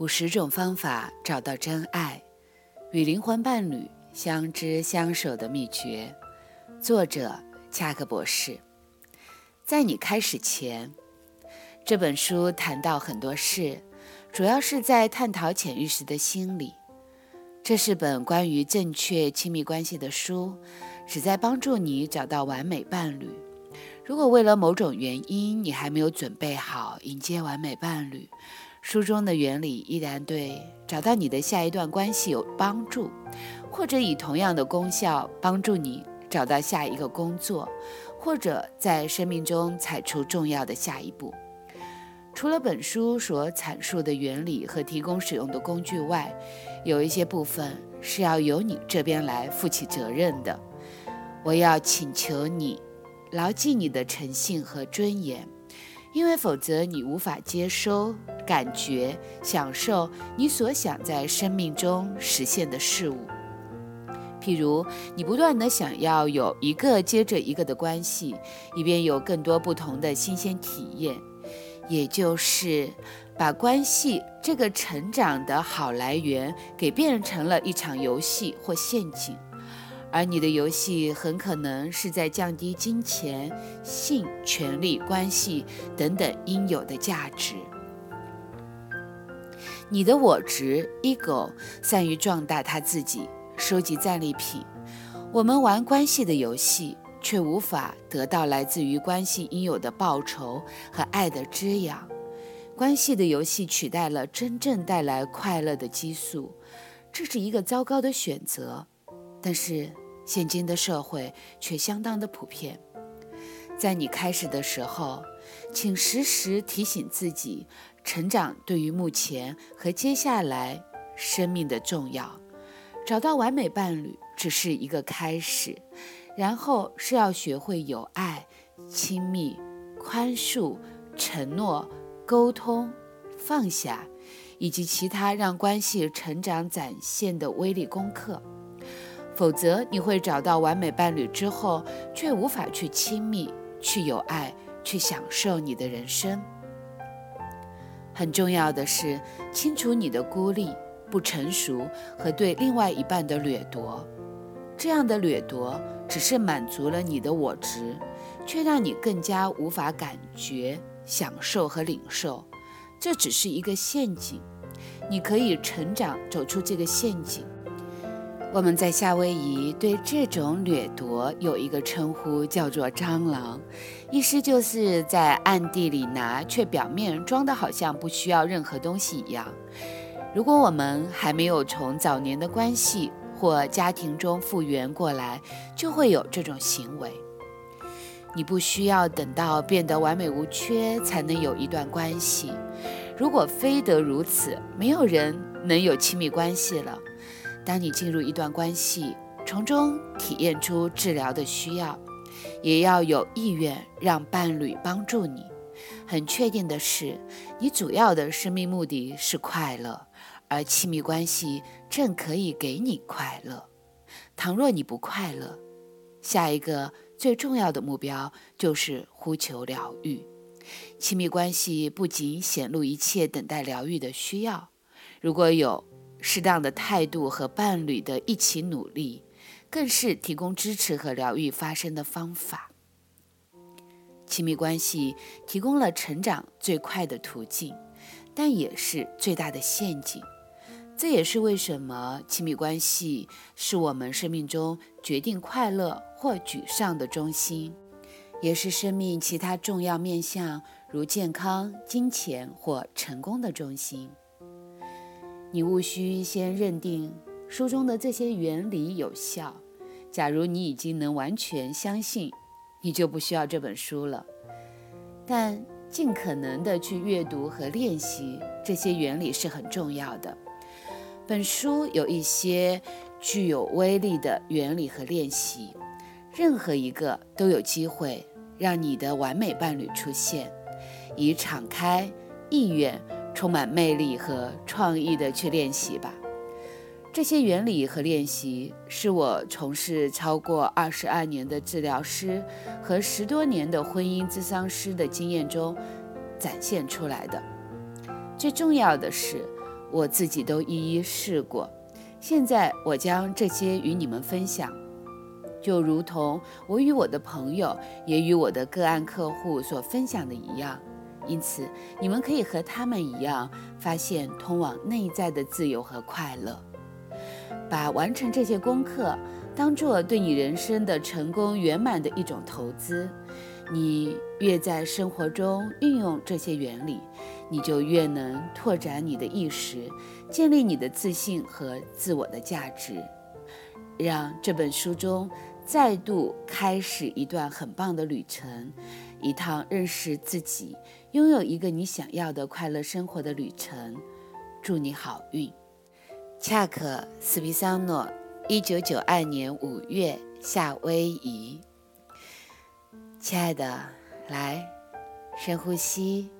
五十种方法找到真爱，与灵魂伴侣相知相守的秘诀。作者：恰克博士。在你开始前，这本书谈到很多事，主要是在探讨潜意识的心理。这是本关于正确亲密关系的书，旨在帮助你找到完美伴侣。如果为了某种原因你还没有准备好迎接完美伴侣，书中的原理依然对找到你的下一段关系有帮助，或者以同样的功效帮助你找到下一个工作，或者在生命中踩出重要的下一步。除了本书所阐述的原理和提供使用的工具外，有一些部分是要由你这边来负起责任的。我要请求你牢记你的诚信和尊严。因为否则，你无法接收、感觉、享受你所想在生命中实现的事物。譬如，你不断的想要有一个接着一个的关系，以便有更多不同的新鲜体验，也就是把关系这个成长的好来源给变成了一场游戏或陷阱。而你的游戏很可能是在降低金钱、性、权力、关系等等应有的价值。你的我值 （ego） 善于壮大他自己，收集战利品。我们玩关系的游戏，却无法得到来自于关系应有的报酬和爱的滋养。关系的游戏取代了真正带来快乐的激素，这是一个糟糕的选择。但是。现今的社会却相当的普遍。在你开始的时候，请时时提醒自己，成长对于目前和接下来生命的重要。找到完美伴侣只是一个开始，然后是要学会有爱、亲密、宽恕、承诺、沟通、放下，以及其他让关系成长展现的威力功课。否则，你会找到完美伴侣之后，却无法去亲密、去有爱、去享受你的人生。很重要的是，清除你的孤立、不成熟和对另外一半的掠夺。这样的掠夺只是满足了你的我值，却让你更加无法感觉、享受和领受。这只是一个陷阱，你可以成长，走出这个陷阱。我们在夏威夷对这种掠夺有一个称呼，叫做“蟑螂”，意思就是在暗地里拿，却表面装的好像不需要任何东西一样。如果我们还没有从早年的关系或家庭中复原过来，就会有这种行为。你不需要等到变得完美无缺才能有一段关系，如果非得如此，没有人能有亲密关系了。当你进入一段关系，从中体验出治疗的需要，也要有意愿让伴侣帮助你。很确定的是，你主要的生命目的是快乐，而亲密关系正可以给你快乐。倘若你不快乐，下一个最重要的目标就是呼求疗愈。亲密关系不仅显露一切等待疗愈的需要，如果有。适当的态度和伴侣的一起努力，更是提供支持和疗愈发生的方法。亲密关系提供了成长最快的途径，但也是最大的陷阱。这也是为什么亲密关系是我们生命中决定快乐或沮丧的中心，也是生命其他重要面向如健康、金钱或成功的中心。你务需先认定书中的这些原理有效。假如你已经能完全相信，你就不需要这本书了。但尽可能的去阅读和练习这些原理是很重要的。本书有一些具有威力的原理和练习，任何一个都有机会让你的完美伴侣出现。以敞开意愿。充满魅力和创意的去练习吧。这些原理和练习是我从事超过二十二年的治疗师和十多年的婚姻咨商师的经验中展现出来的。最重要的是，我自己都一一试过。现在我将这些与你们分享，就如同我与我的朋友，也与我的个案客户所分享的一样。因此，你们可以和他们一样，发现通往内在的自由和快乐。把完成这些功课当做对你人生的成功圆满的一种投资。你越在生活中运用这些原理，你就越能拓展你的意识，建立你的自信和自我的价值，让这本书中再度开始一段很棒的旅程，一趟认识自己、拥有一个你想要的快乐生活的旅程。祝你好运，恰克·斯皮桑诺，一九九二年五月，夏威夷。亲爱的，来，深呼吸，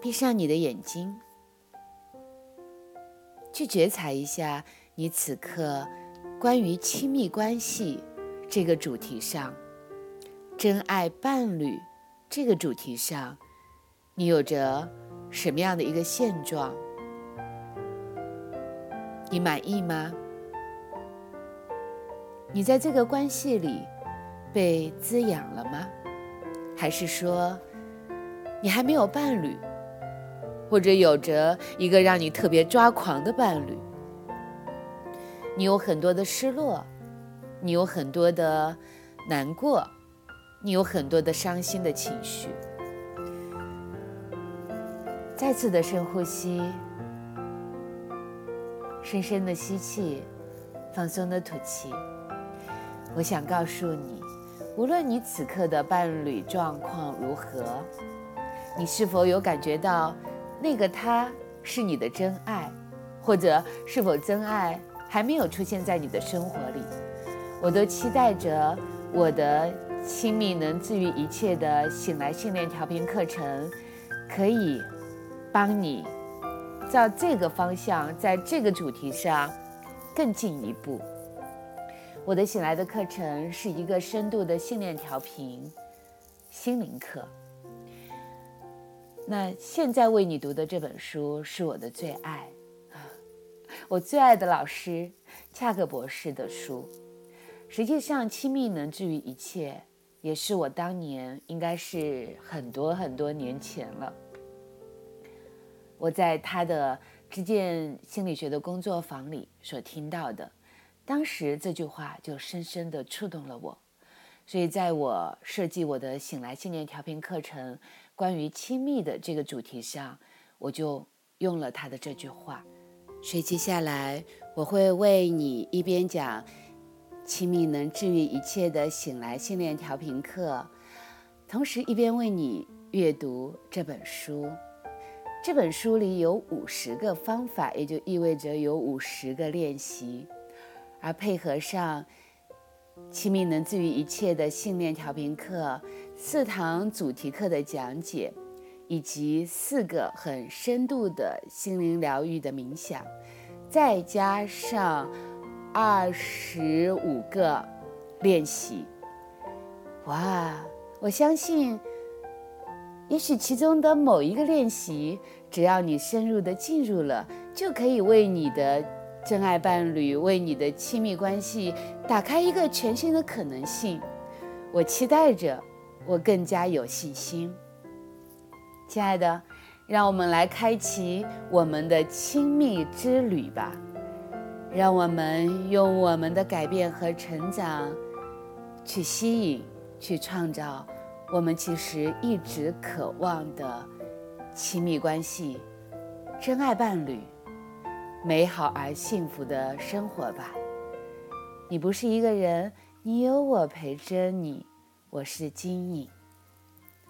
闭上你的眼睛，去觉察一下你此刻关于亲密关系这个主题上，真爱伴侣这个主题上，你有着什么样的一个现状？你满意吗？你在这个关系里？被滋养了吗？还是说你还没有伴侣，或者有着一个让你特别抓狂的伴侣？你有很多的失落，你有很多的难过，你有很多的伤心的情绪。再次的深呼吸，深深的吸气，放松的吐气。我想告诉你。无论你此刻的伴侣状况如何，你是否有感觉到那个他是你的真爱，或者是否真爱还没有出现在你的生活里？我都期待着我的亲密能治愈一切的醒来训练调频课程，可以帮你照这个方向，在这个主题上更进一步。我的醒来的课程是一个深度的信念调频心灵课。那现在为你读的这本书是我的最爱，我最爱的老师恰克博士的书。实际上，亲密能治愈一切，也是我当年应该是很多很多年前了。我在他的知见心理学的工作坊里所听到的。当时这句话就深深地触动了我，所以在我设计我的醒来信念调频课程关于亲密的这个主题上，我就用了他的这句话。所以接下来我会为你一边讲亲密能治愈一切的醒来信念调频课，同时一边为你阅读这本书。这本书里有五十个方法，也就意味着有五十个练习。而配合上“亲密能治愈一切”的信念调频课、四堂主题课的讲解，以及四个很深度的心灵疗愈的冥想，再加上二十五个练习，哇！我相信，也许其中的某一个练习，只要你深入的进入了，就可以为你的。真爱伴侣为你的亲密关系打开一个全新的可能性，我期待着，我更加有信心。亲爱的，让我们来开启我们的亲密之旅吧，让我们用我们的改变和成长，去吸引、去创造我们其实一直渴望的亲密关系、真爱伴侣。美好而幸福的生活吧。你不是一个人，你有我陪着你。我是金影，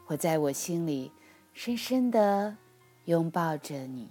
我在我心里深深的拥抱着你。